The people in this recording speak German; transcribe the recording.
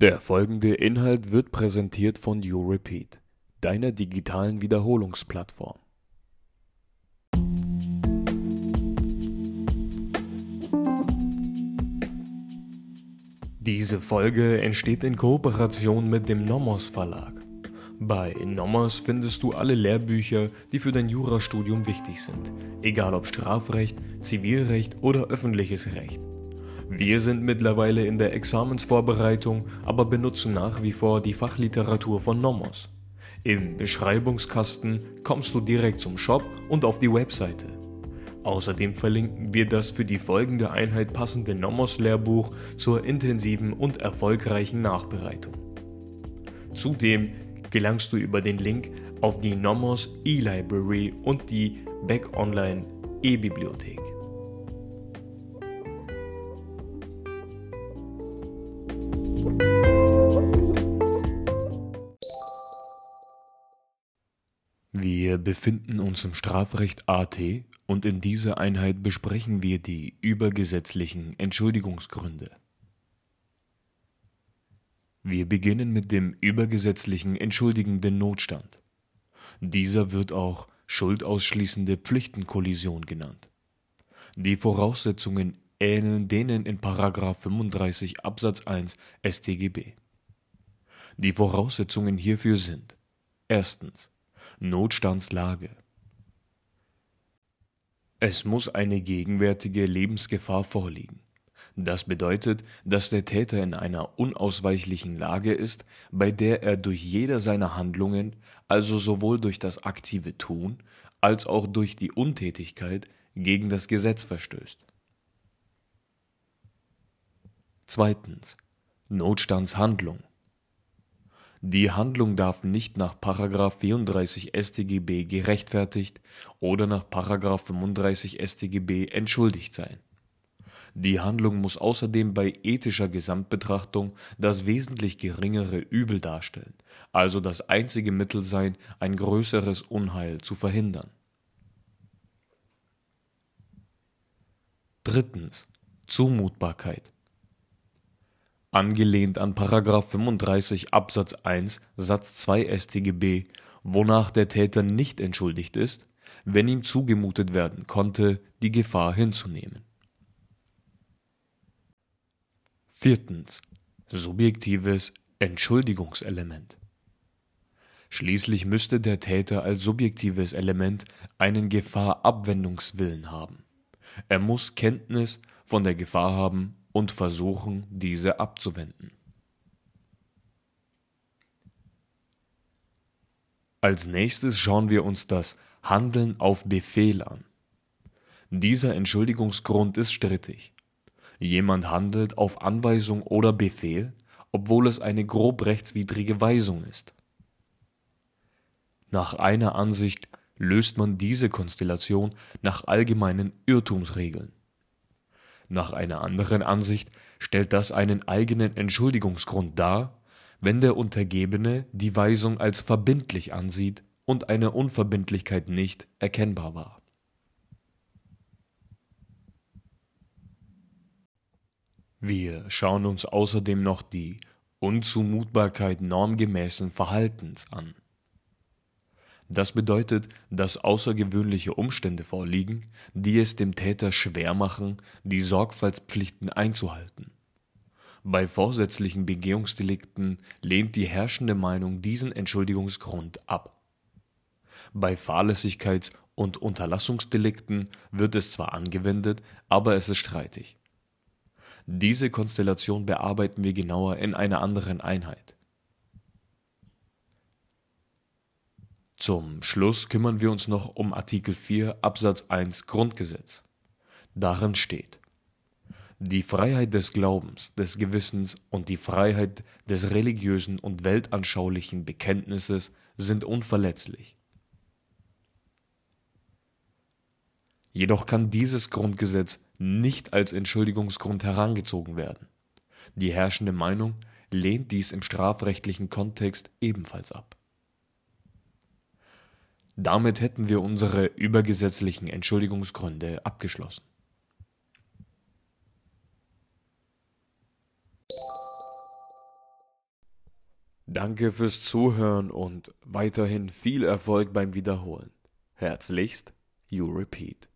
Der folgende Inhalt wird präsentiert von YouRepeat, deiner digitalen Wiederholungsplattform. Diese Folge entsteht in Kooperation mit dem Nomos Verlag. Bei Nomos findest du alle Lehrbücher, die für dein Jurastudium wichtig sind, egal ob Strafrecht, Zivilrecht oder öffentliches Recht. Wir sind mittlerweile in der Examensvorbereitung, aber benutzen nach wie vor die Fachliteratur von Nomos. Im Beschreibungskasten kommst du direkt zum Shop und auf die Webseite. Außerdem verlinken wir das für die folgende Einheit passende Nomos-Lehrbuch zur intensiven und erfolgreichen Nachbereitung. Zudem gelangst du über den Link auf die Nomos E-Library und die Back Online E-Bibliothek. Wir befinden uns im Strafrecht AT und in dieser Einheit besprechen wir die übergesetzlichen Entschuldigungsgründe. Wir beginnen mit dem übergesetzlichen entschuldigenden Notstand. Dieser wird auch schuldausschließende Pflichtenkollision genannt. Die Voraussetzungen ähneln denen in 35 Absatz 1 StGB. Die Voraussetzungen hierfür sind erstens Notstandslage. Es muss eine gegenwärtige Lebensgefahr vorliegen. Das bedeutet, dass der Täter in einer unausweichlichen Lage ist, bei der er durch jede seiner Handlungen, also sowohl durch das aktive Tun als auch durch die Untätigkeit, gegen das Gesetz verstößt. Zweitens. Notstandshandlung. Die Handlung darf nicht nach 34 StGB gerechtfertigt oder nach 35 StGB entschuldigt sein. Die Handlung muss außerdem bei ethischer Gesamtbetrachtung das wesentlich geringere Übel darstellen, also das einzige Mittel sein, ein größeres Unheil zu verhindern. Drittens. Zumutbarkeit angelehnt an § 35 Absatz 1 Satz 2 StGB, wonach der Täter nicht entschuldigt ist, wenn ihm zugemutet werden konnte, die Gefahr hinzunehmen. Viertens. Subjektives Entschuldigungselement. Schließlich müsste der Täter als subjektives Element einen Gefahrabwendungswillen haben. Er muss Kenntnis von der Gefahr haben und versuchen, diese abzuwenden. Als nächstes schauen wir uns das Handeln auf Befehl an. Dieser Entschuldigungsgrund ist strittig. Jemand handelt auf Anweisung oder Befehl, obwohl es eine grob rechtswidrige Weisung ist. Nach einer Ansicht löst man diese Konstellation nach allgemeinen Irrtumsregeln. Nach einer anderen Ansicht stellt das einen eigenen Entschuldigungsgrund dar, wenn der Untergebene die Weisung als verbindlich ansieht und eine Unverbindlichkeit nicht erkennbar war. Wir schauen uns außerdem noch die Unzumutbarkeit normgemäßen Verhaltens an das bedeutet, dass außergewöhnliche Umstände vorliegen, die es dem Täter schwer machen, die Sorgfaltspflichten einzuhalten. Bei vorsätzlichen Begehungsdelikten lehnt die herrschende Meinung diesen Entschuldigungsgrund ab. Bei Fahrlässigkeits- und Unterlassungsdelikten wird es zwar angewendet, aber es ist streitig. Diese Konstellation bearbeiten wir genauer in einer anderen Einheit. Zum Schluss kümmern wir uns noch um Artikel 4 Absatz 1 Grundgesetz. Darin steht: Die Freiheit des Glaubens, des Gewissens und die Freiheit des religiösen und weltanschaulichen Bekenntnisses sind unverletzlich. Jedoch kann dieses Grundgesetz nicht als Entschuldigungsgrund herangezogen werden. Die herrschende Meinung lehnt dies im strafrechtlichen Kontext ebenfalls ab damit hätten wir unsere übergesetzlichen Entschuldigungsgründe abgeschlossen. Danke fürs Zuhören und weiterhin viel Erfolg beim Wiederholen. Herzlichst, You Repeat.